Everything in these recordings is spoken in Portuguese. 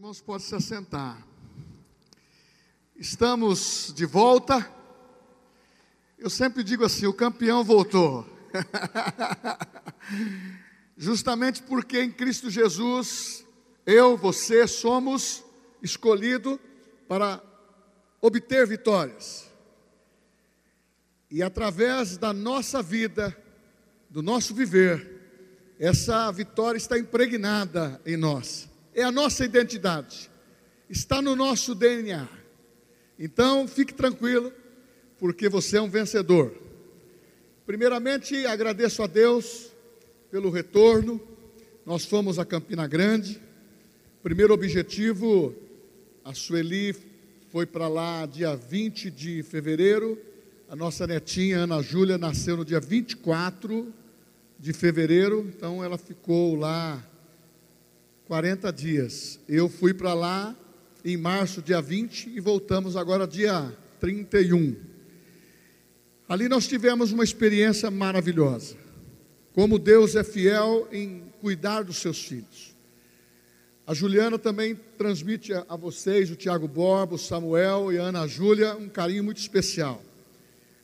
irmãos podem se assentar. Estamos de volta. Eu sempre digo assim: o campeão voltou. Justamente porque em Cristo Jesus, eu, você somos escolhidos para obter vitórias. E através da nossa vida, do nosso viver, essa vitória está impregnada em nós é a nossa identidade, está no nosso DNA. Então, fique tranquilo, porque você é um vencedor. Primeiramente, agradeço a Deus pelo retorno. Nós fomos a Campina Grande. Primeiro objetivo, a Sueli foi para lá dia 20 de fevereiro. A nossa netinha Ana Júlia nasceu no dia 24 de fevereiro, então ela ficou lá 40 dias. Eu fui para lá em março, dia 20, e voltamos agora dia 31. Ali nós tivemos uma experiência maravilhosa. Como Deus é fiel em cuidar dos seus filhos. A Juliana também transmite a vocês, o Tiago Borba, o Samuel e a Ana Júlia, um carinho muito especial.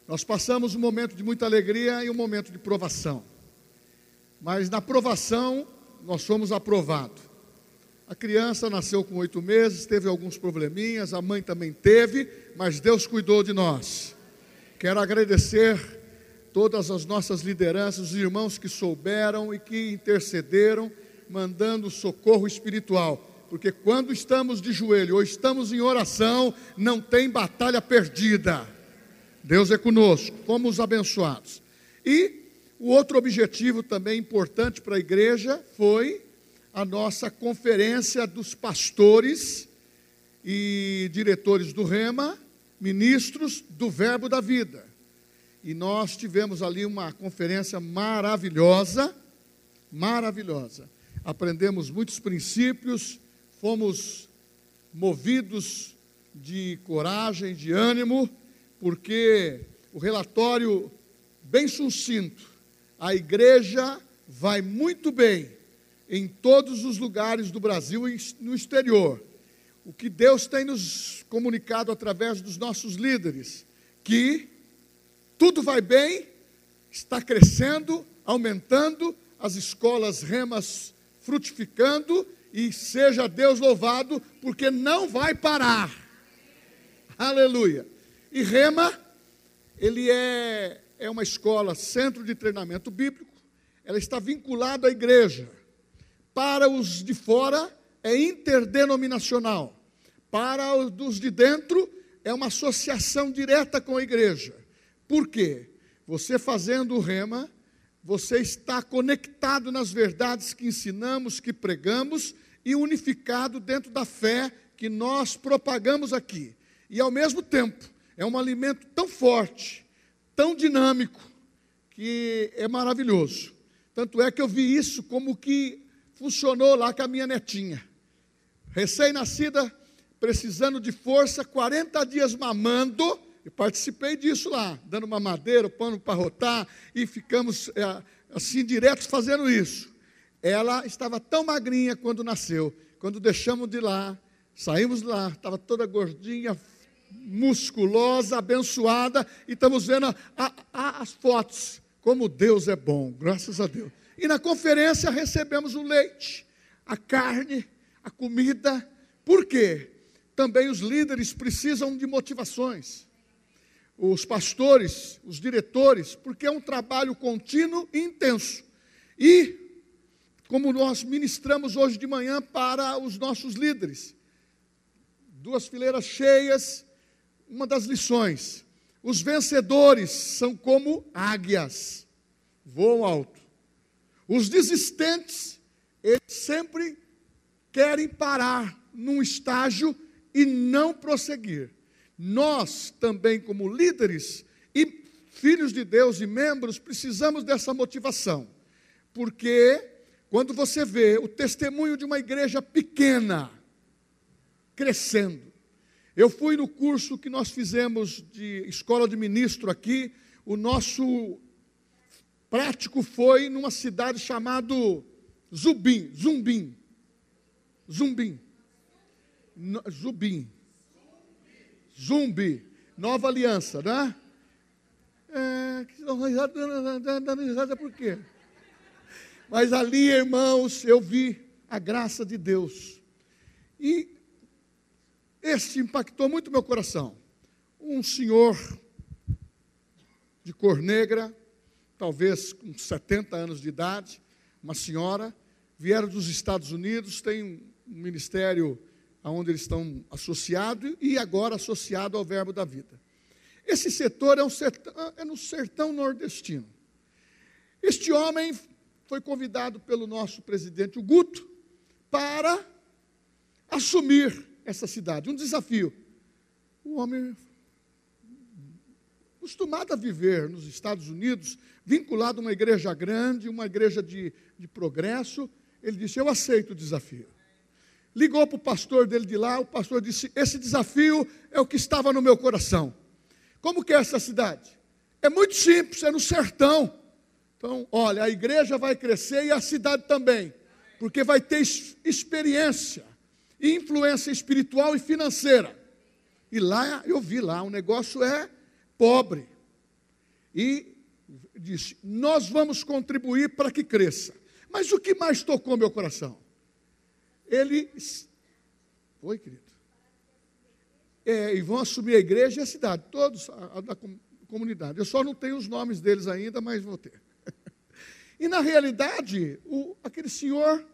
Nós passamos um momento de muita alegria e um momento de provação. Mas na provação, nós fomos aprovados. A criança nasceu com oito meses, teve alguns probleminhas, a mãe também teve, mas Deus cuidou de nós. Quero agradecer todas as nossas lideranças, os irmãos que souberam e que intercederam, mandando socorro espiritual. Porque quando estamos de joelho ou estamos em oração, não tem batalha perdida. Deus é conosco, fomos abençoados. E o outro objetivo também importante para a igreja foi a nossa conferência dos pastores e diretores do Rema, ministros do Verbo da Vida. E nós tivemos ali uma conferência maravilhosa, maravilhosa. Aprendemos muitos princípios, fomos movidos de coragem, de ânimo, porque o relatório bem sucinto, a igreja vai muito bem em todos os lugares do Brasil e no exterior. O que Deus tem nos comunicado através dos nossos líderes, que tudo vai bem, está crescendo, aumentando, as escolas remas frutificando e seja Deus louvado, porque não vai parar. Aleluia. E Rema, ele é, é uma escola, centro de treinamento bíblico, ela está vinculada à igreja. Para os de fora é interdenominacional. Para os de dentro é uma associação direta com a igreja. Por quê? Você fazendo o rema, você está conectado nas verdades que ensinamos, que pregamos e unificado dentro da fé que nós propagamos aqui. E ao mesmo tempo, é um alimento tão forte, tão dinâmico, que é maravilhoso. Tanto é que eu vi isso como que funcionou lá com a minha netinha. Recém-nascida, precisando de força, 40 dias mamando, e participei disso lá, dando mamadeira, pano para rotar, e ficamos é, assim diretos fazendo isso. Ela estava tão magrinha quando nasceu, quando deixamos de lá, saímos de lá, estava toda gordinha, musculosa, abençoada, e estamos vendo a, a, as fotos, como Deus é bom, graças a Deus. E na conferência recebemos o leite, a carne, a comida. Por quê? Também os líderes precisam de motivações. Os pastores, os diretores, porque é um trabalho contínuo e intenso. E, como nós ministramos hoje de manhã para os nossos líderes, duas fileiras cheias, uma das lições: os vencedores são como águias, voam alto. Os desistentes, eles sempre querem parar num estágio e não prosseguir. Nós também, como líderes e filhos de Deus e membros, precisamos dessa motivação. Porque quando você vê o testemunho de uma igreja pequena crescendo, eu fui no curso que nós fizemos de escola de ministro aqui, o nosso prático foi numa cidade chamada Zubim, Zumbim. Zumbim. Zubim. Zumbi. Nova aliança, né? É, dando risada por quê? Mas ali, irmãos, eu vi a graça de Deus. E este impactou muito meu coração. Um senhor de cor negra, talvez com 70 anos de idade, uma senhora, vieram dos Estados Unidos, tem um ministério onde eles estão associados e agora associado ao Verbo da Vida. Esse setor é, um sertão, é no sertão nordestino. Este homem foi convidado pelo nosso presidente, o Guto, para assumir essa cidade, um desafio. O homem, acostumado a viver nos Estados Unidos, vinculado a uma igreja grande, uma igreja de, de progresso, ele disse: Eu aceito o desafio. Ligou para o pastor dele de lá, o pastor disse: Esse desafio é o que estava no meu coração. Como que é essa cidade? É muito simples, é no sertão. Então, olha, a igreja vai crescer e a cidade também, porque vai ter experiência, influência espiritual e financeira. E lá, eu vi lá, o negócio é pobre. E disse: Nós vamos contribuir para que cresça. Mas o que mais tocou meu coração? Ele. Oi, querido. É, e vão assumir a igreja e a cidade, todos a, a da comunidade. Eu só não tenho os nomes deles ainda, mas vou ter. E na realidade, o, aquele senhor,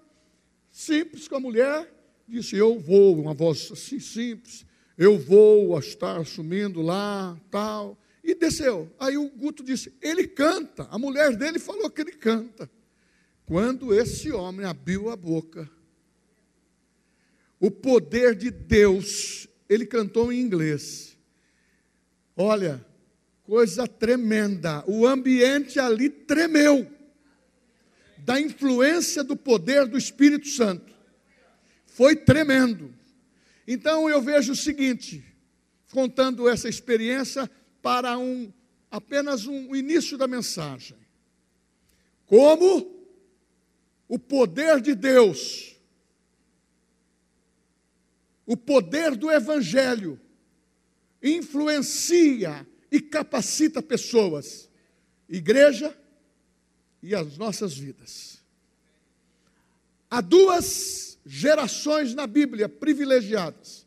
simples com a mulher, disse: Eu vou, uma voz assim simples, eu vou estar assumindo lá, tal. E desceu. Aí o Guto disse: Ele canta. A mulher dele falou que ele canta. Quando esse homem abriu a boca, o poder de Deus, ele cantou em inglês. Olha, coisa tremenda. O ambiente ali tremeu da influência do poder do Espírito Santo. Foi tremendo. Então eu vejo o seguinte, contando essa experiência para um apenas um início da mensagem. Como o poder de Deus, o poder do evangelho influencia e capacita pessoas. Igreja, e as nossas vidas. Há duas gerações na Bíblia privilegiadas.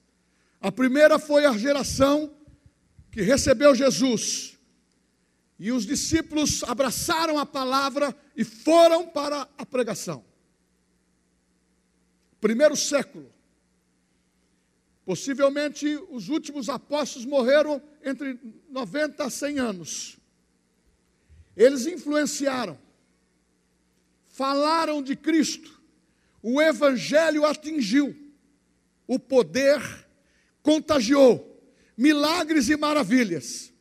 A primeira foi a geração que recebeu Jesus. E os discípulos abraçaram a palavra e foram para a pregação. Primeiro século. Possivelmente os últimos apóstolos morreram entre 90 a 100 anos. Eles influenciaram falaram de Cristo, o Evangelho atingiu, o poder contagiou, milagres e maravilhas.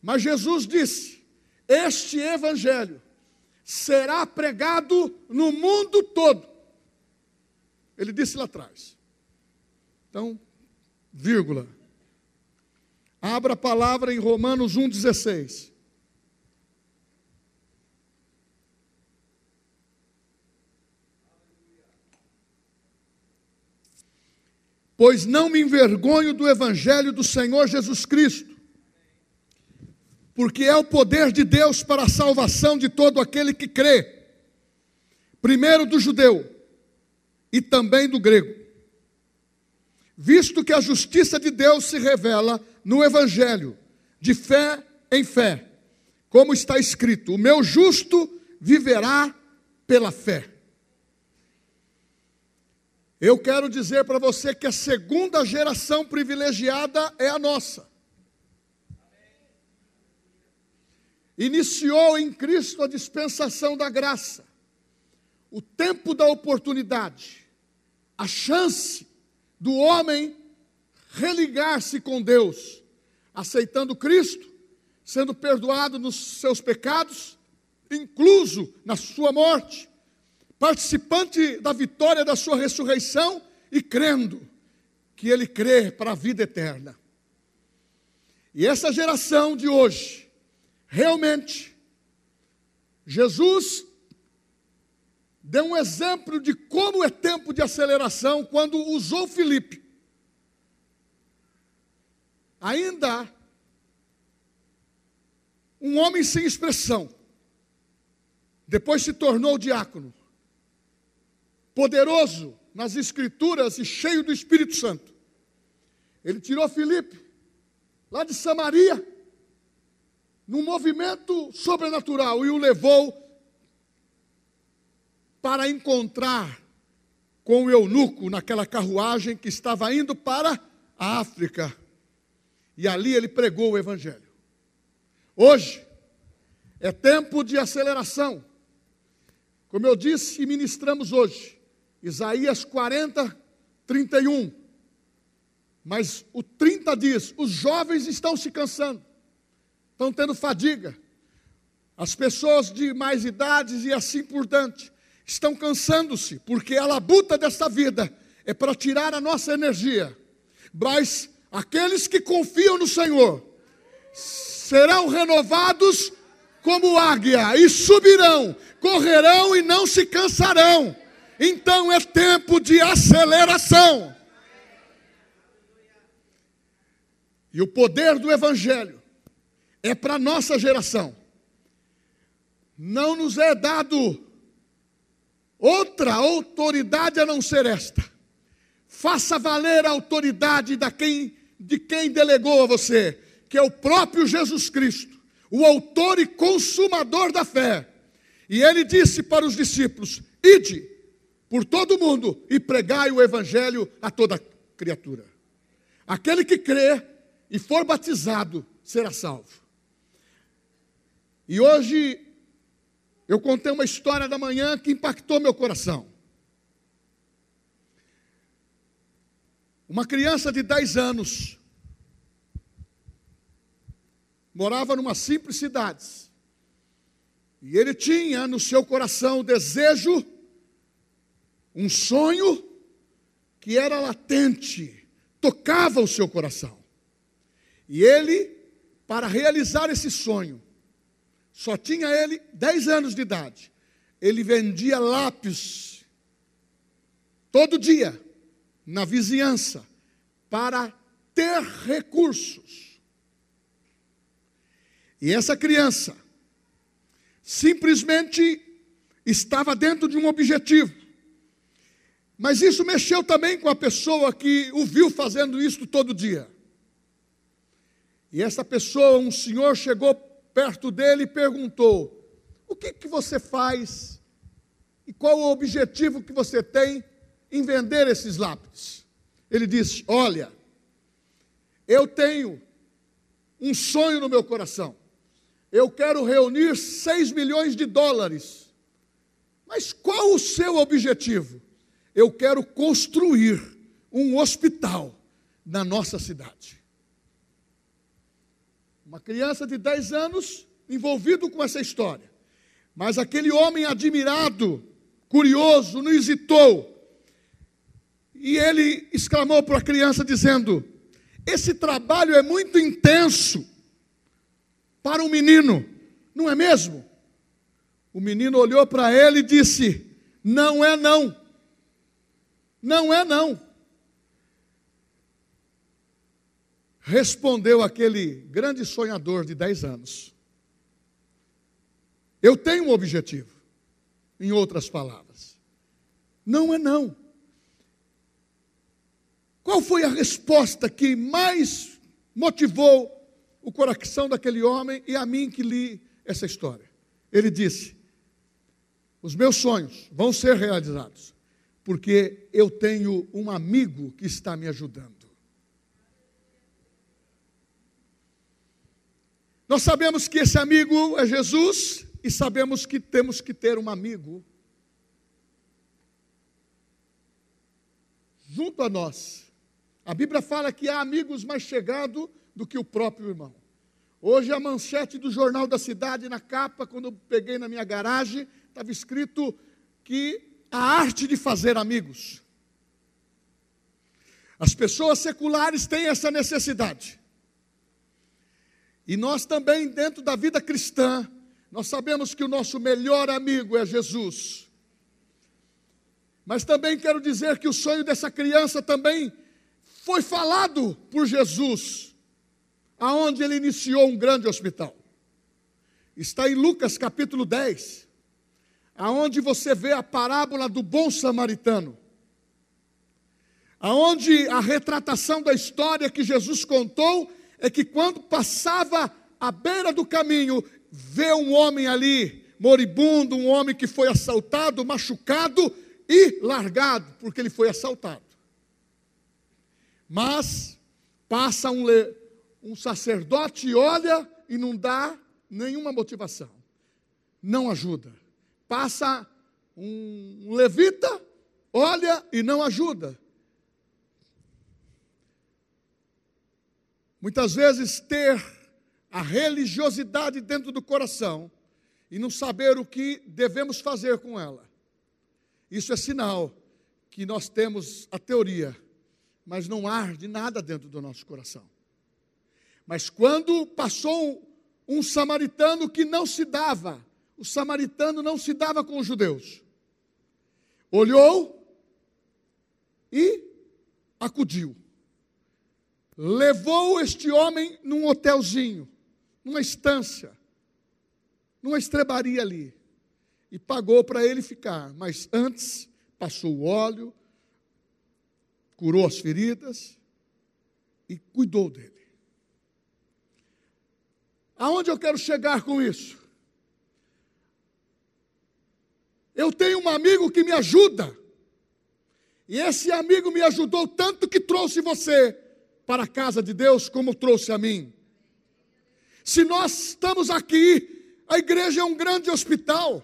Mas Jesus disse: Este Evangelho será pregado no mundo todo. Ele disse lá atrás. Então, vírgula. Abra a palavra em Romanos 1,16. Pois não me envergonho do Evangelho do Senhor Jesus Cristo, porque é o poder de Deus para a salvação de todo aquele que crê, primeiro do judeu e também do grego, visto que a justiça de Deus se revela no Evangelho, de fé em fé, como está escrito: o meu justo viverá pela fé. Eu quero dizer para você que a segunda geração privilegiada é a nossa. Iniciou em Cristo a dispensação da graça, o tempo da oportunidade, a chance do homem religar-se com Deus, aceitando Cristo, sendo perdoado nos seus pecados, incluso na sua morte participante da vitória da sua ressurreição e crendo que ele crê para a vida eterna. E essa geração de hoje, realmente, Jesus deu um exemplo de como é tempo de aceleração quando usou Filipe. Ainda um homem sem expressão, depois se tornou diácono, poderoso nas Escrituras e cheio do Espírito Santo. Ele tirou Filipe, lá de Samaria, num movimento sobrenatural, e o levou para encontrar com o eunuco naquela carruagem que estava indo para a África. E ali ele pregou o Evangelho. Hoje é tempo de aceleração. Como eu disse, ministramos hoje, Isaías 40, 31. Mas o 30 diz: os jovens estão se cansando, estão tendo fadiga. As pessoas de mais idades e assim por diante estão cansando-se, porque a labuta desta vida é para tirar a nossa energia. Mas aqueles que confiam no Senhor serão renovados como águia e subirão, correrão e não se cansarão. Então é tempo de aceleração. E o poder do Evangelho é para a nossa geração. Não nos é dado outra autoridade a não ser esta. Faça valer a autoridade da quem, de quem delegou a você, que é o próprio Jesus Cristo, o autor e consumador da fé. E ele disse para os discípulos: Ide por todo mundo e pregai o evangelho a toda criatura. Aquele que crê e for batizado será salvo. E hoje eu contei uma história da manhã que impactou meu coração. Uma criança de 10 anos morava numa simples cidade. E ele tinha no seu coração o desejo, um sonho que era latente, tocava o seu coração. E ele, para realizar esse sonho, só tinha ele 10 anos de idade. Ele vendia lápis todo dia na vizinhança para ter recursos. E essa criança simplesmente estava dentro de um objetivo. Mas isso mexeu também com a pessoa que o viu fazendo isso todo dia. E essa pessoa, um senhor, chegou perto dele e perguntou: O que, que você faz e qual o objetivo que você tem em vender esses lápis? Ele disse: Olha, eu tenho um sonho no meu coração. Eu quero reunir 6 milhões de dólares. Mas qual o seu objetivo? Eu quero construir um hospital na nossa cidade. Uma criança de 10 anos envolvido com essa história. Mas aquele homem admirado, curioso, não hesitou. E ele exclamou para a criança, dizendo: Esse trabalho é muito intenso para um menino, não é mesmo? O menino olhou para ele e disse: Não é não. Não é não. respondeu aquele grande sonhador de 10 anos: Eu tenho um objetivo. Em outras palavras, não é não. Qual foi a resposta que mais motivou o coração daquele homem e a mim que li essa história? Ele disse: Os meus sonhos vão ser realizados, porque eu tenho um amigo que está me ajudando. Nós sabemos que esse amigo é Jesus e sabemos que temos que ter um amigo junto a nós. A Bíblia fala que há amigos mais chegados do que o próprio irmão. Hoje a manchete do Jornal da Cidade, na capa, quando eu peguei na minha garagem, estava escrito que a arte de fazer amigos. As pessoas seculares têm essa necessidade. E nós também, dentro da vida cristã, nós sabemos que o nosso melhor amigo é Jesus. Mas também quero dizer que o sonho dessa criança também foi falado por Jesus, aonde ele iniciou um grande hospital. Está em Lucas capítulo 10, aonde você vê a parábola do bom samaritano. Aonde a retratação da história que Jesus contou é que quando passava à beira do caminho, vê um homem ali, moribundo, um homem que foi assaltado, machucado e largado, porque ele foi assaltado. Mas passa um, um sacerdote e olha e não dá nenhuma motivação, não ajuda. Passa um levita, olha e não ajuda. Muitas vezes ter a religiosidade dentro do coração e não saber o que devemos fazer com ela. Isso é sinal que nós temos a teoria, mas não arde nada dentro do nosso coração. Mas quando passou um samaritano que não se dava, o samaritano não se dava com os judeus, olhou e acudiu. Levou este homem num hotelzinho, numa estância, numa estrebaria ali, e pagou para ele ficar, mas antes passou o óleo, curou as feridas e cuidou dele. Aonde eu quero chegar com isso? Eu tenho um amigo que me ajuda. E esse amigo me ajudou tanto que trouxe você para a casa de Deus, como trouxe a mim. Se nós estamos aqui, a igreja é um grande hospital,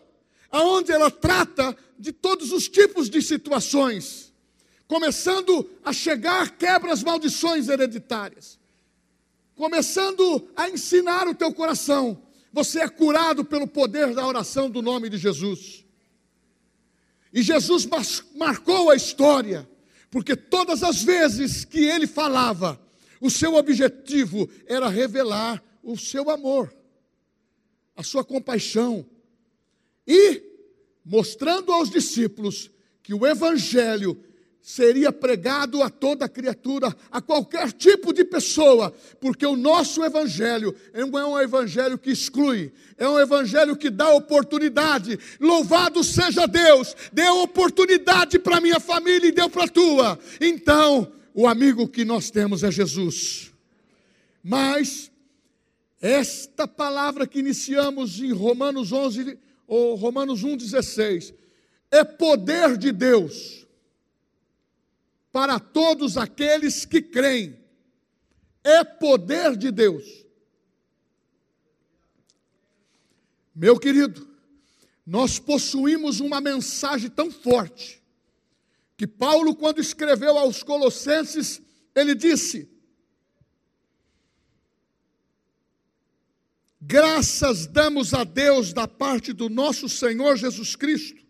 aonde ela trata de todos os tipos de situações, começando a chegar quebras, maldições hereditárias começando a ensinar o teu coração. Você é curado pelo poder da oração do nome de Jesus. E Jesus marcou a história, porque todas as vezes que ele falava, o seu objetivo era revelar o seu amor, a sua compaixão, e mostrando aos discípulos que o Evangelho seria pregado a toda criatura, a qualquer tipo de pessoa, porque o nosso evangelho é um evangelho que exclui, é um evangelho que dá oportunidade. Louvado seja Deus, deu oportunidade para minha família e deu para a tua. Então, o amigo que nós temos é Jesus. Mas esta palavra que iniciamos em Romanos 11 ou Romanos 1:16 é poder de Deus para todos aqueles que creem. É poder de Deus. Meu querido, nós possuímos uma mensagem tão forte que Paulo, quando escreveu aos Colossenses, ele disse: Graças damos a Deus da parte do nosso Senhor Jesus Cristo,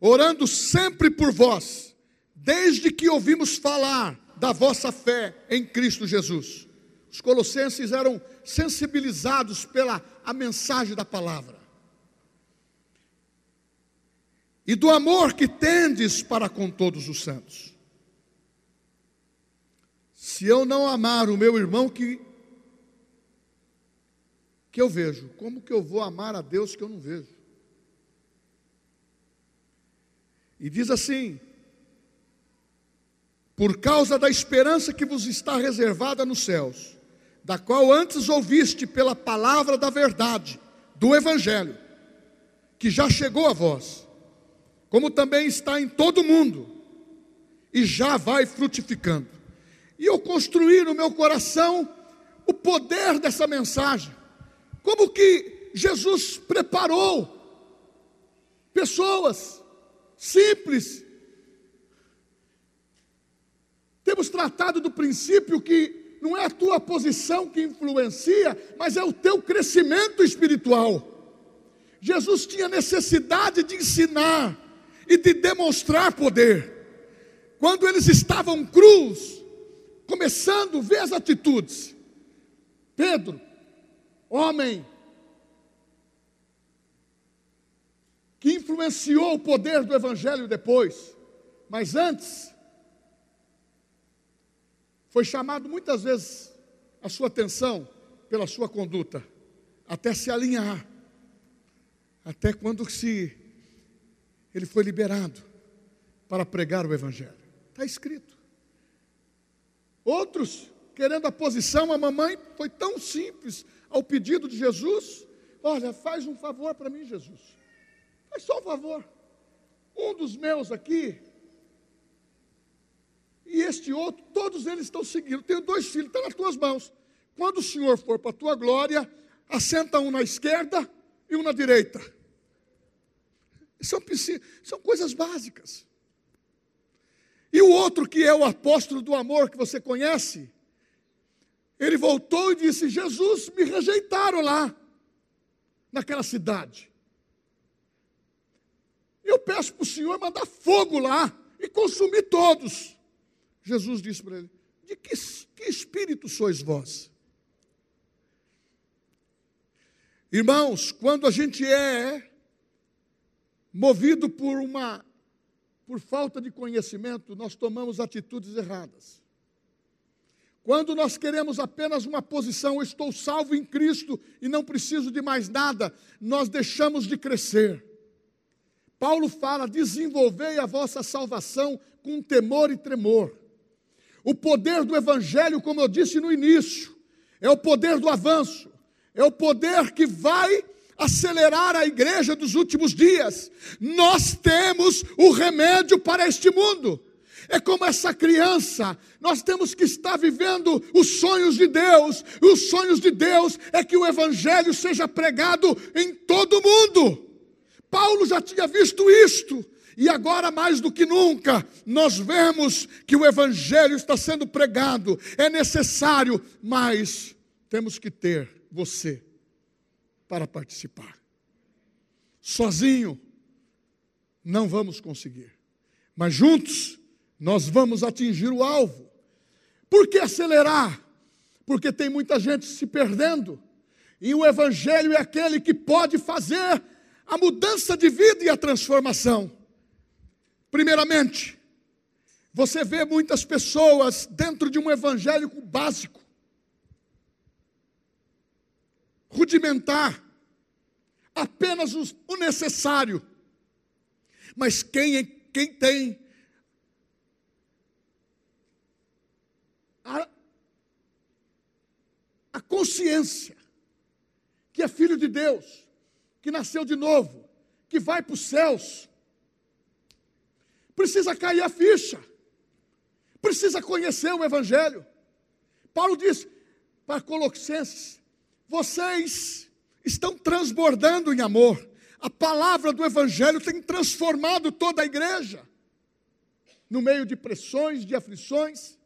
orando sempre por vós desde que ouvimos falar da vossa fé em Cristo Jesus. Os colossenses eram sensibilizados pela a mensagem da palavra. E do amor que tendes para com todos os santos. Se eu não amar o meu irmão que que eu vejo, como que eu vou amar a Deus que eu não vejo? E diz assim: por causa da esperança que vos está reservada nos céus, da qual antes ouviste pela palavra da verdade, do Evangelho, que já chegou a vós, como também está em todo o mundo, e já vai frutificando. E eu construí no meu coração o poder dessa mensagem, como que Jesus preparou pessoas simples, temos tratado do princípio que não é a tua posição que influencia, mas é o teu crescimento espiritual. Jesus tinha necessidade de ensinar e de demonstrar poder. Quando eles estavam cruz, começando, ver as atitudes. Pedro, homem que influenciou o poder do evangelho depois, Mas antes, foi chamado muitas vezes a sua atenção pela sua conduta, até se alinhar, até quando se ele foi liberado para pregar o Evangelho. Está escrito. Outros, querendo a posição, a mamãe foi tão simples ao pedido de Jesus: Olha, faz um favor para mim, Jesus. Faz só um favor. Um dos meus aqui, e este outro, todos eles estão seguindo. Tenho dois filhos, estão nas tuas mãos. Quando o Senhor for para a tua glória, assenta um na esquerda e um na direita. São, são coisas básicas. E o outro, que é o apóstolo do amor que você conhece, ele voltou e disse: Jesus, me rejeitaram lá, naquela cidade. Eu peço para o Senhor mandar fogo lá e consumir todos. Jesus disse para ele: De que, que espírito sois vós? Irmãos, quando a gente é movido por uma por falta de conhecimento, nós tomamos atitudes erradas. Quando nós queremos apenas uma posição, eu estou salvo em Cristo e não preciso de mais nada, nós deixamos de crescer. Paulo fala: desenvolvei a vossa salvação com temor e tremor. O poder do Evangelho, como eu disse no início, é o poder do avanço, é o poder que vai acelerar a igreja dos últimos dias. Nós temos o remédio para este mundo. É como essa criança, nós temos que estar vivendo os sonhos de Deus. E os sonhos de Deus é que o evangelho seja pregado em todo o mundo. Paulo já tinha visto isto. E agora, mais do que nunca, nós vemos que o Evangelho está sendo pregado, é necessário, mas temos que ter você para participar. Sozinho, não vamos conseguir, mas juntos, nós vamos atingir o alvo. Por que acelerar? Porque tem muita gente se perdendo, e o Evangelho é aquele que pode fazer a mudança de vida e a transformação. Primeiramente, você vê muitas pessoas dentro de um evangélico básico, rudimentar, apenas o necessário. Mas quem, é, quem tem a, a consciência que é filho de Deus, que nasceu de novo, que vai para os céus, precisa cair a ficha, precisa conhecer o Evangelho. Paulo diz para Colossenses: vocês estão transbordando em amor. A palavra do Evangelho tem transformado toda a igreja, no meio de pressões, de aflições.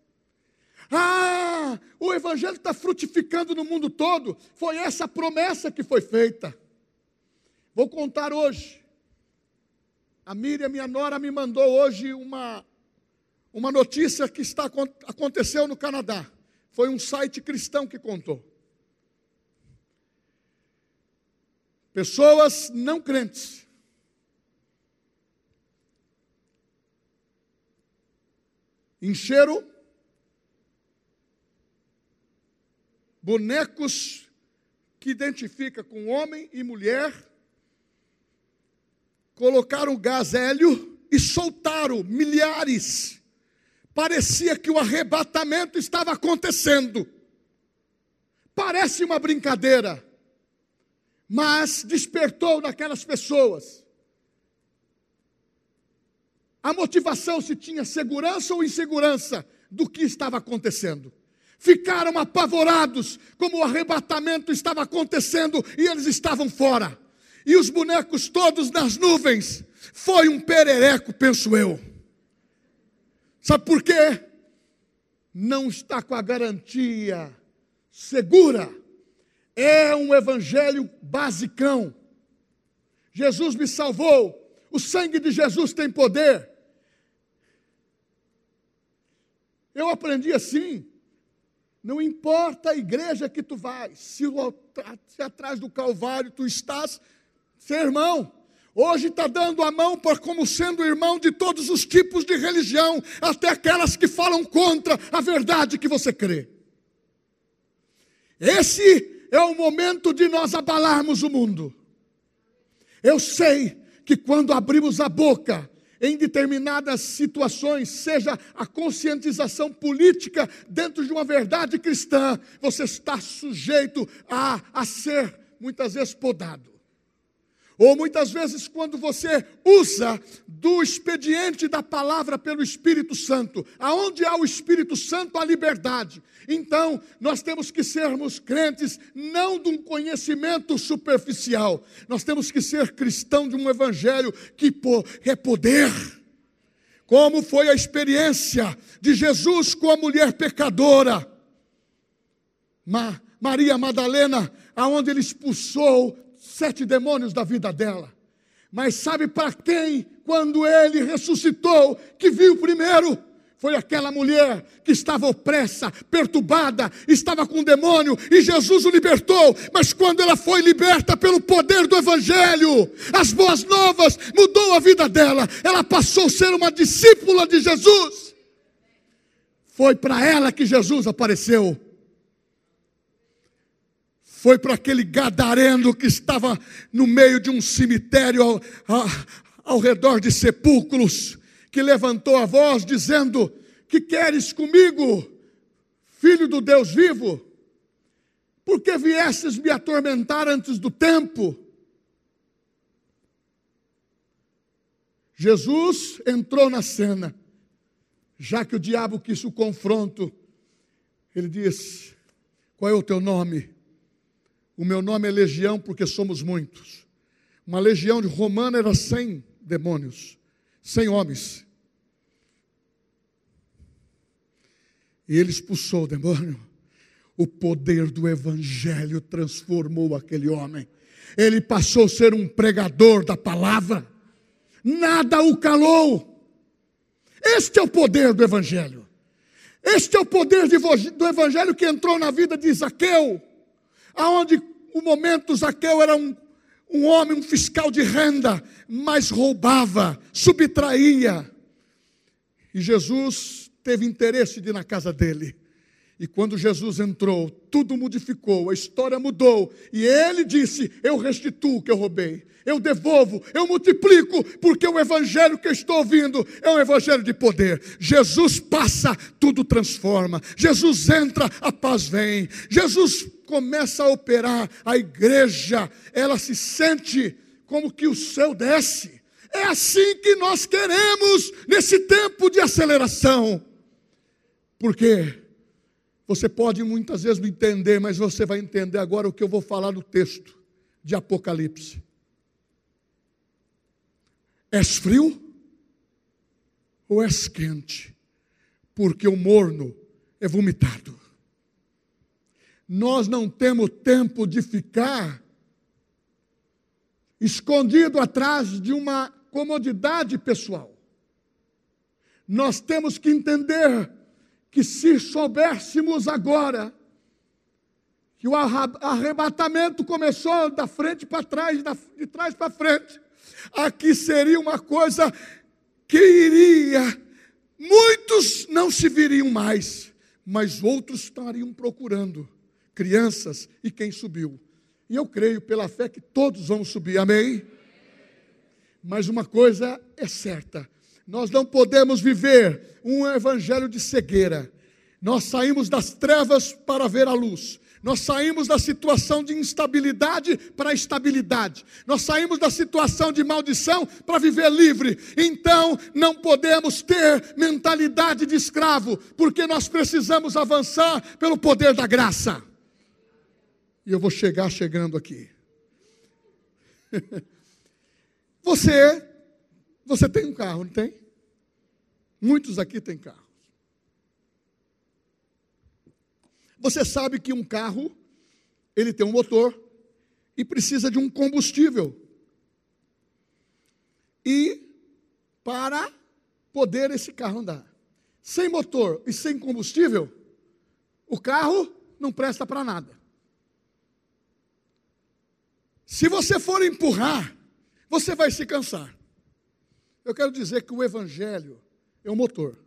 Ah, o Evangelho está frutificando no mundo todo. Foi essa promessa que foi feita. Vou contar hoje. A Miriam, minha nora, me mandou hoje uma, uma notícia que está, aconteceu no Canadá. Foi um site cristão que contou. Pessoas não crentes. Encheram bonecos que identifica com homem e mulher, colocaram gás hélio e soltaram milhares. Parecia que o arrebatamento estava acontecendo. Parece uma brincadeira mas despertou naquelas pessoas a motivação se tinha segurança ou insegurança do que estava acontecendo. Ficaram apavorados, como o arrebatamento estava acontecendo e eles estavam fora. E os bonecos todos nas nuvens. Foi um perereco, penso eu. Sabe por quê? Não está com a garantia segura é um evangelho basicão. Jesus me salvou, o sangue de Jesus tem poder. Eu aprendi assim. Não importa a igreja que tu vais, se, se atrás do Calvário tu estás, seu irmão, Hoje está dando a mão por como sendo irmão de todos os tipos de religião, até aquelas que falam contra a verdade que você crê. Esse é o momento de nós abalarmos o mundo. Eu sei que quando abrimos a boca, em determinadas situações, seja a conscientização política dentro de uma verdade cristã, você está sujeito a, a ser muitas vezes podado. Ou muitas vezes, quando você usa do expediente da palavra pelo Espírito Santo, aonde há o Espírito Santo, há liberdade. Então, nós temos que sermos crentes não de um conhecimento superficial, nós temos que ser cristão de um evangelho que é poder. Como foi a experiência de Jesus com a mulher pecadora, Maria Madalena, aonde ele expulsou sete demônios da vida dela. Mas sabe para quem, quando ele ressuscitou, que viu primeiro? Foi aquela mulher que estava opressa, perturbada, estava com demônio e Jesus o libertou. Mas quando ela foi liberta pelo poder do Evangelho, as boas novas mudou a vida dela. Ela passou a ser uma discípula de Jesus. Foi para ela que Jesus apareceu foi para aquele gadareno que estava no meio de um cemitério ao, ao, redor de sepulcros, que levantou a voz dizendo: Que queres comigo, filho do Deus vivo? Por que viestes me atormentar antes do tempo? Jesus entrou na cena, já que o diabo quis o confronto, ele disse: Qual é o teu nome? O meu nome é Legião porque somos muitos. Uma legião de romana era cem demônios, cem homens. E ele expulsou o demônio. O poder do Evangelho transformou aquele homem. Ele passou a ser um pregador da palavra. Nada o calou. Este é o poder do Evangelho. Este é o poder de, do Evangelho que entrou na vida de Zaqueu aonde o momento Zaqueu era um, um homem, um fiscal de renda, mas roubava, subtraía. E Jesus teve interesse de ir na casa dele. E quando Jesus entrou, tudo modificou, a história mudou. E ele disse: Eu restituo o que eu roubei, eu devolvo, eu multiplico, porque o evangelho que eu estou ouvindo é um evangelho de poder. Jesus passa, tudo transforma. Jesus entra, a paz vem. Jesus começa a operar, a igreja, ela se sente como que o céu desce. É assim que nós queremos nesse tempo de aceleração. Por quê? Você pode muitas vezes não entender, mas você vai entender agora o que eu vou falar no texto de Apocalipse. És frio ou és quente? Porque o morno é vomitado. Nós não temos tempo de ficar escondido atrás de uma comodidade pessoal. Nós temos que entender que se soubéssemos agora que o arrebatamento começou da frente para trás, de trás para frente, aqui seria uma coisa que iria, muitos não se viriam mais, mas outros estariam procurando, crianças e quem subiu. E eu creio pela fé que todos vão subir, amém? Mas uma coisa é certa: nós não podemos viver um evangelho de cegueira. Nós saímos das trevas para ver a luz. Nós saímos da situação de instabilidade para estabilidade. Nós saímos da situação de maldição para viver livre. Então, não podemos ter mentalidade de escravo, porque nós precisamos avançar pelo poder da graça. E eu vou chegar chegando aqui. Você você tem um carro, não tem? Muitos aqui têm carro. Você sabe que um carro, ele tem um motor e precisa de um combustível. E para poder esse carro andar. Sem motor e sem combustível, o carro não presta para nada. Se você for empurrar Você vai se cansar. Eu quero dizer que o Evangelho é o motor.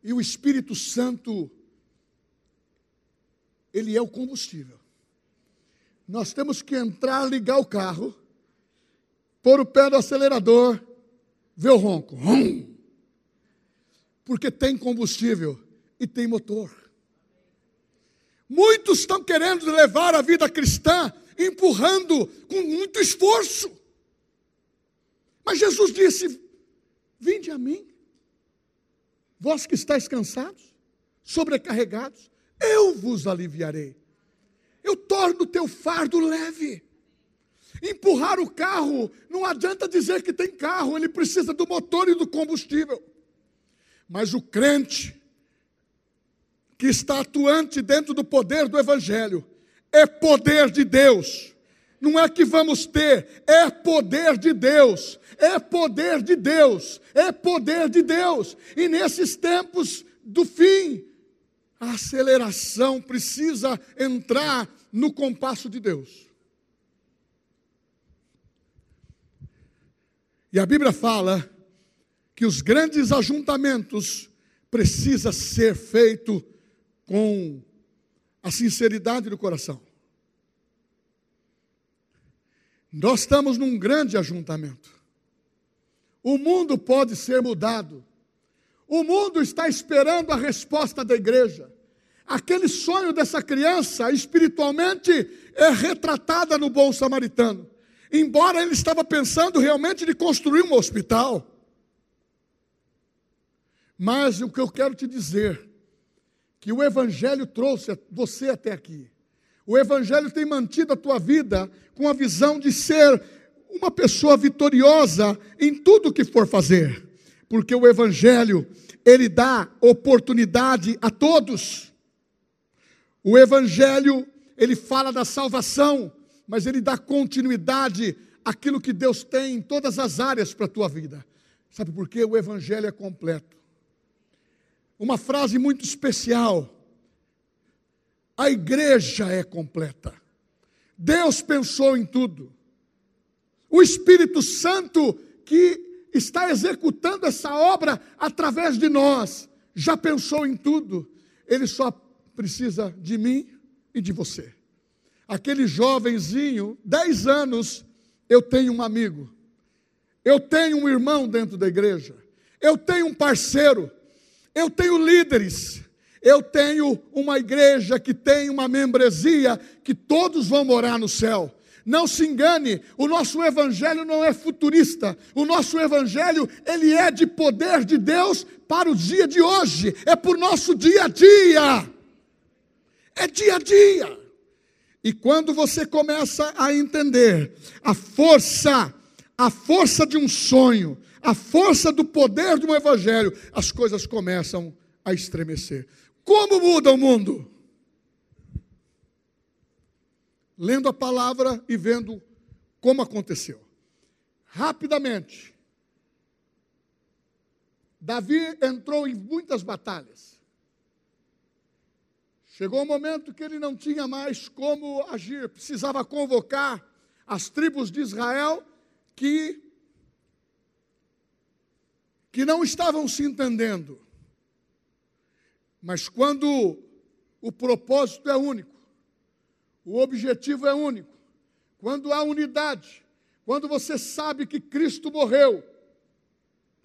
E o Espírito Santo, ele é o combustível. Nós temos que entrar, ligar o carro, pôr o pé no acelerador, ver o ronco. Porque tem combustível e tem motor. Muitos estão querendo levar a vida cristã empurrando com muito esforço. Mas Jesus disse: Vinde a mim, vós que estáis cansados, sobrecarregados, eu vos aliviarei. Eu torno o teu fardo leve. Empurrar o carro, não adianta dizer que tem carro, ele precisa do motor e do combustível. Mas o crente, que está atuante dentro do poder do Evangelho, é poder de Deus. Não é que vamos ter, é poder de Deus, é poder de Deus, é poder de Deus. E nesses tempos do fim, a aceleração precisa entrar no compasso de Deus. E a Bíblia fala que os grandes ajuntamentos precisa ser feito com a sinceridade do coração. Nós estamos num grande ajuntamento. O mundo pode ser mudado. O mundo está esperando a resposta da igreja. Aquele sonho dessa criança, espiritualmente, é retratada no bom samaritano. Embora ele estava pensando realmente de construir um hospital. Mas o que eu quero te dizer que o Evangelho trouxe você até aqui. O Evangelho tem mantido a tua vida com a visão de ser uma pessoa vitoriosa em tudo que for fazer, porque o Evangelho, ele dá oportunidade a todos. O Evangelho, ele fala da salvação, mas ele dá continuidade àquilo que Deus tem em todas as áreas para a tua vida. Sabe por quê? O Evangelho é completo uma frase muito especial. A igreja é completa. Deus pensou em tudo. O Espírito Santo que está executando essa obra através de nós já pensou em tudo. Ele só precisa de mim e de você. Aquele jovenzinho, 10 anos, eu tenho um amigo. Eu tenho um irmão dentro da igreja. Eu tenho um parceiro. Eu tenho líderes, eu tenho uma igreja que tem uma membresia que todos vão morar no céu. Não se engane, o nosso evangelho não é futurista. O nosso evangelho, ele é de poder de Deus para o dia de hoje, é por nosso dia a dia. É dia a dia. E quando você começa a entender a força, a força de um sonho, a força do poder do Evangelho, as coisas começam a estremecer. Como muda o mundo? Lendo a palavra e vendo como aconteceu. Rapidamente, Davi entrou em muitas batalhas. Chegou um momento que ele não tinha mais como agir, precisava convocar as tribos de Israel que que não estavam se entendendo. Mas quando o propósito é único, o objetivo é único, quando há unidade, quando você sabe que Cristo morreu,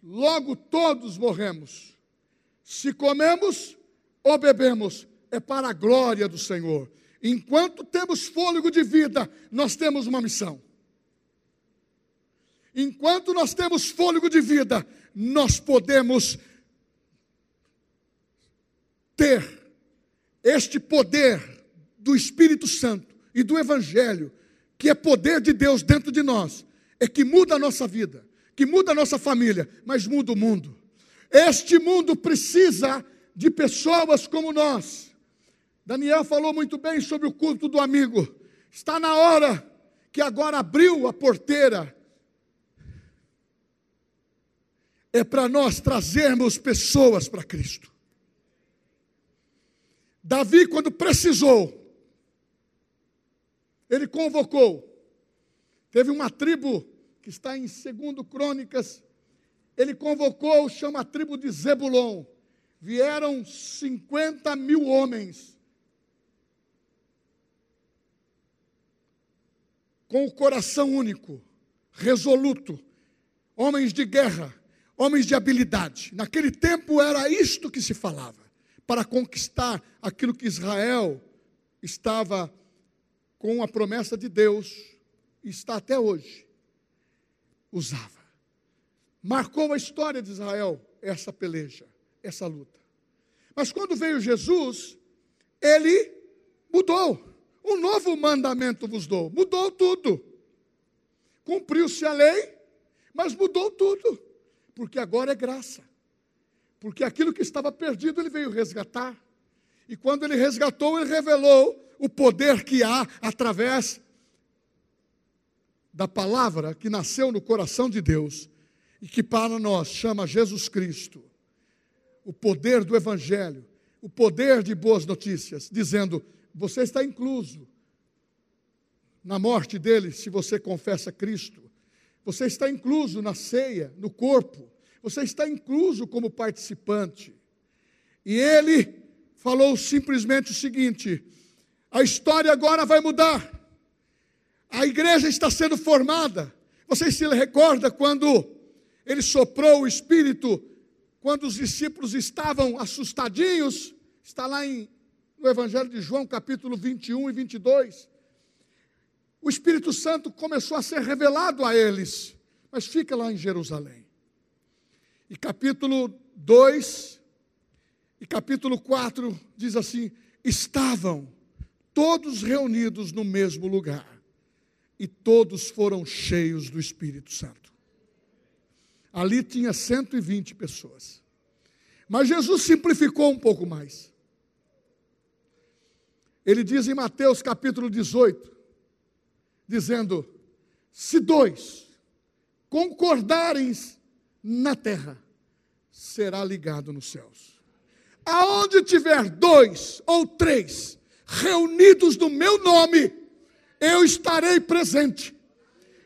logo todos morremos. Se comemos ou bebemos, é para a glória do Senhor. Enquanto temos fôlego de vida, nós temos uma missão. Enquanto nós temos fôlego de vida, nós podemos ter este poder do Espírito Santo e do Evangelho, que é poder de Deus dentro de nós, é que muda a nossa vida, que muda a nossa família, mas muda o mundo. Este mundo precisa de pessoas como nós. Daniel falou muito bem sobre o culto do amigo. Está na hora que agora abriu a porteira é para nós trazermos pessoas para Cristo. Davi, quando precisou, ele convocou Teve uma tribo que está em 2 Crônicas, ele convocou, chama a tribo de Zebulon. Vieram 50 mil homens, com o coração único, resoluto, homens de guerra, homens de habilidade. Naquele tempo era isto que se falava, para conquistar aquilo que Israel estava com a promessa de Deus, está até hoje, usava. Marcou a história de Israel essa peleja, essa luta. Mas quando veio Jesus, ele mudou. Um novo mandamento vos dou. Mudou tudo. Cumpriu-se a lei, mas mudou tudo. Porque agora é graça. Porque aquilo que estava perdido ele veio resgatar. E quando ele resgatou, ele revelou o poder que há através da palavra que nasceu no coração de Deus e que para nós chama Jesus Cristo. O poder do Evangelho, o poder de boas notícias, dizendo: você está incluso na morte dele, se você confessa Cristo. Você está incluso na ceia, no corpo. Você está incluso como participante. E ele falou simplesmente o seguinte: a história agora vai mudar. A igreja está sendo formada. Vocês se recordam quando ele soprou o Espírito, quando os discípulos estavam assustadinhos? Está lá em, no Evangelho de João, capítulo 21 e 22. O Espírito Santo começou a ser revelado a eles, mas fica lá em Jerusalém. E capítulo 2 e capítulo 4 diz assim: estavam todos reunidos no mesmo lugar, e todos foram cheios do Espírito Santo. Ali tinha 120 pessoas. Mas Jesus simplificou um pouco mais. Ele diz em Mateus capítulo 18, dizendo: se dois concordarem na terra, será ligado nos céus. Aonde tiver dois ou três reunidos no meu nome, eu estarei presente.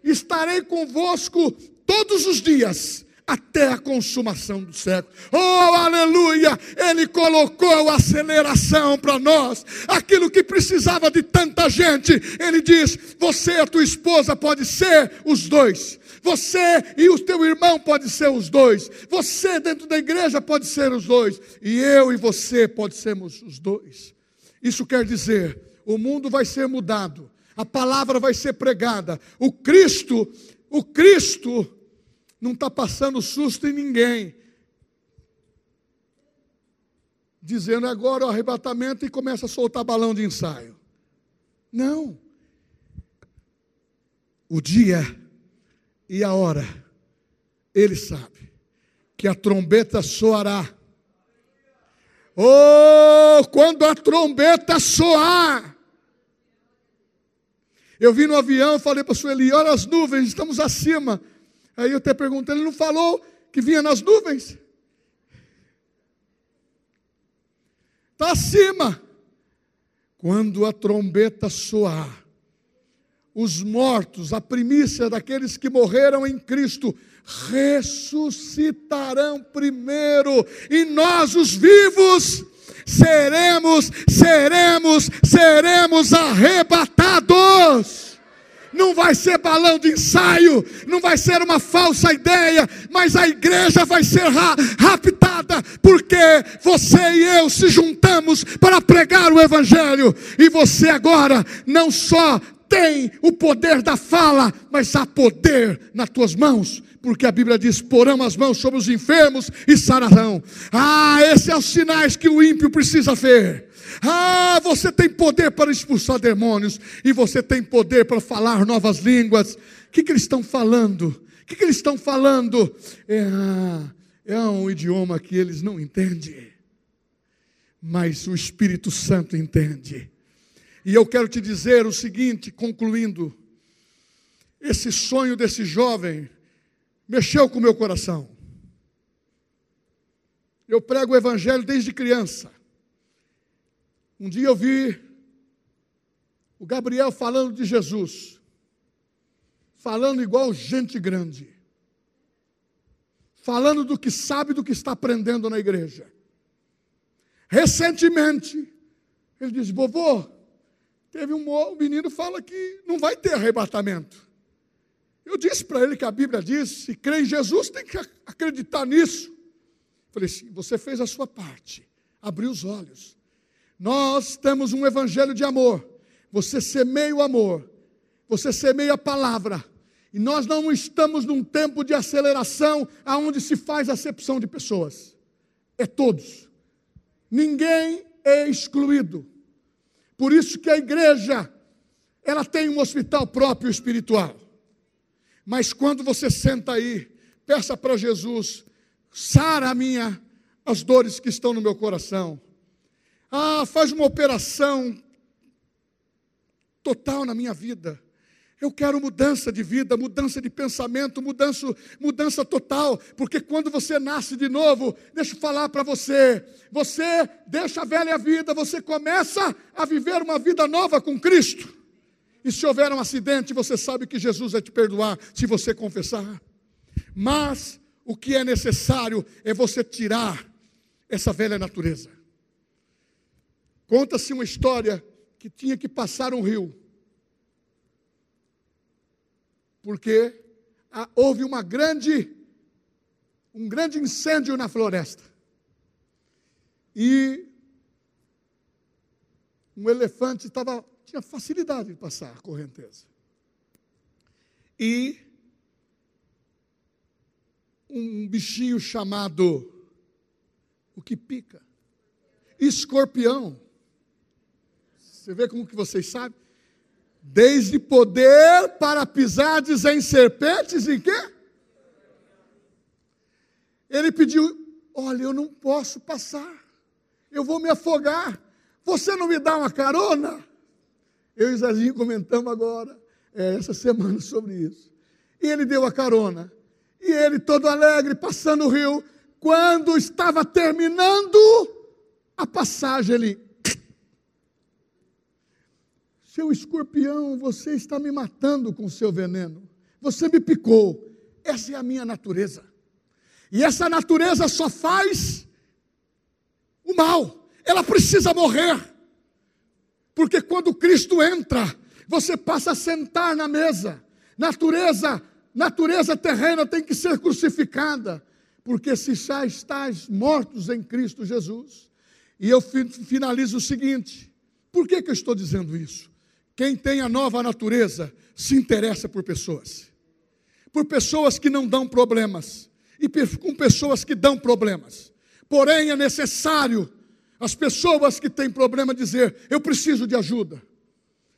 Estarei convosco todos os dias até a consumação do século. Oh, aleluia! Ele colocou aceleração para nós. Aquilo que precisava de tanta gente, ele diz: "Você e a tua esposa pode ser os dois. Você e o teu irmão pode ser os dois. Você dentro da igreja pode ser os dois, e eu e você pode sermos os dois." Isso quer dizer, o mundo vai ser mudado. A palavra vai ser pregada. O Cristo, o Cristo não está passando susto em ninguém. Dizendo agora o arrebatamento e começa a soltar balão de ensaio. Não. O dia e a hora, ele sabe que a trombeta soará. Oh, quando a trombeta soar. Eu vim no avião, falei para a Sueli, olha as nuvens, estamos acima. Aí eu até perguntei, ele não falou que vinha nas nuvens? Está acima. Quando a trombeta soar, os mortos, a primícia daqueles que morreram em Cristo, ressuscitarão primeiro, e nós, os vivos, seremos, seremos, seremos arrebatados não vai ser balão de ensaio, não vai ser uma falsa ideia, mas a igreja vai ser ra raptada, porque você e eu se juntamos para pregar o Evangelho, e você agora não só tem o poder da fala, mas há poder nas tuas mãos, porque a Bíblia diz: porão as mãos sobre os enfermos e sararão. Ah, esses são os sinais que o ímpio precisa ver. Ah, você tem poder para expulsar demônios, e você tem poder para falar novas línguas. O que, que eles estão falando? O que, que eles estão falando? É, é um idioma que eles não entendem, mas o Espírito Santo entende. E eu quero te dizer o seguinte, concluindo: esse sonho desse jovem mexeu com o meu coração. Eu prego o Evangelho desde criança. Um dia eu vi o Gabriel falando de Jesus. falando igual gente grande, falando do que sabe, do que está aprendendo na igreja. Recentemente, ele disse: Vovô, teve um, um menino fala que não vai ter arrebatamento. Eu disse para ele que a Bíblia diz: se crê em Jesus, tem que acreditar nisso. Falei assim: você fez a sua parte, abriu os olhos. Nós temos um evangelho de amor. Você semeia o amor, você semeia a palavra. E nós não estamos num tempo de aceleração aonde se faz acepção de pessoas. É todos. Ninguém é excluído. Por isso que a igreja ela tem um hospital próprio espiritual. Mas quando você senta aí, peça para Jesus, sara a minha as dores que estão no meu coração. Ah, faz uma operação total na minha vida. Eu quero mudança de vida, mudança de pensamento, mudança, mudança total, porque quando você nasce de novo, deixa eu falar para você, você deixa a velha vida, você começa a viver uma vida nova com Cristo. E se houver um acidente, você sabe que Jesus vai te perdoar se você confessar. Mas o que é necessário é você tirar essa velha natureza. Conta-se uma história que tinha que passar um rio. Porque houve uma grande um grande incêndio na floresta. E um elefante estava tinha facilidade de passar a correnteza. E um bichinho chamado o que pica, escorpião. Você vê como que vocês sabem? Desde poder para pisardes em serpentes e quê? Ele pediu: Olha, eu não posso passar, eu vou me afogar. Você não me dá uma carona? Eu e Zezinho comentamos agora, é, essa semana, sobre isso. E ele deu a carona. E ele, todo alegre, passando o rio, quando estava terminando a passagem, ele. Seu escorpião, você está me matando com seu veneno. Você me picou. Essa é a minha natureza. E essa natureza só faz o mal. Ela precisa morrer. Porque quando Cristo entra, você passa a sentar na mesa. Natureza, natureza terrena tem que ser crucificada. Porque se já estás mortos em Cristo Jesus. E eu finalizo o seguinte: por que, que eu estou dizendo isso? Quem tem a nova natureza se interessa por pessoas, por pessoas que não dão problemas, e com pessoas que dão problemas. Porém, é necessário as pessoas que têm problema dizer, eu preciso de ajuda.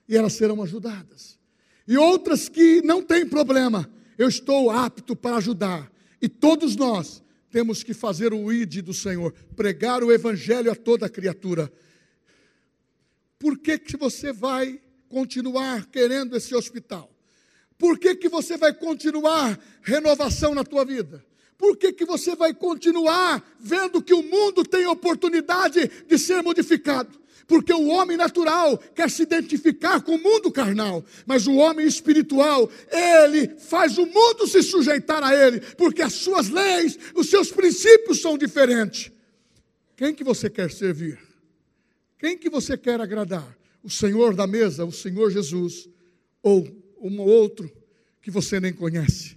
E elas serão ajudadas. E outras que não têm problema, eu estou apto para ajudar. E todos nós temos que fazer o id do Senhor, pregar o evangelho a toda criatura. Por que, que você vai continuar querendo esse hospital? Por que, que você vai continuar renovação na tua vida? Por que, que você vai continuar vendo que o mundo tem oportunidade de ser modificado? Porque o homem natural quer se identificar com o mundo carnal, mas o homem espiritual, ele faz o mundo se sujeitar a ele, porque as suas leis, os seus princípios são diferentes. Quem que você quer servir? Quem que você quer agradar? O Senhor da mesa, o Senhor Jesus, ou um outro que você nem conhece?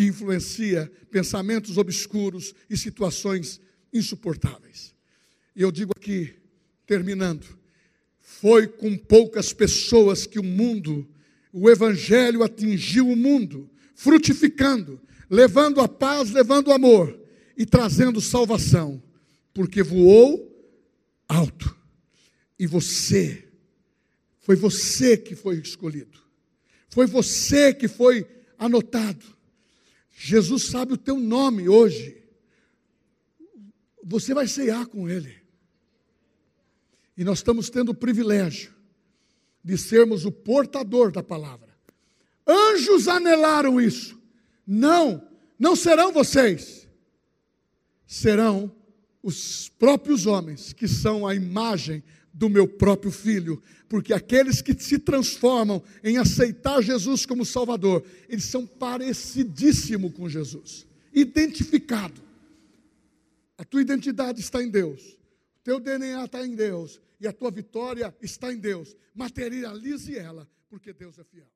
Que influencia pensamentos obscuros e situações insuportáveis. E eu digo aqui, terminando, foi com poucas pessoas que o mundo, o Evangelho atingiu o mundo, frutificando, levando a paz, levando o amor e trazendo salvação, porque voou alto. E você, foi você que foi escolhido, foi você que foi anotado Jesus sabe o teu nome hoje. Você vai ceiar com Ele. E nós estamos tendo o privilégio de sermos o portador da palavra. Anjos anelaram isso. Não, não serão vocês. Serão os próprios homens que são a imagem do meu próprio filho, porque aqueles que se transformam em aceitar Jesus como Salvador, eles são parecidíssimos com Jesus, identificado. A tua identidade está em Deus, o teu DNA está em Deus, e a tua vitória está em Deus. Materialize ela, porque Deus é fiel.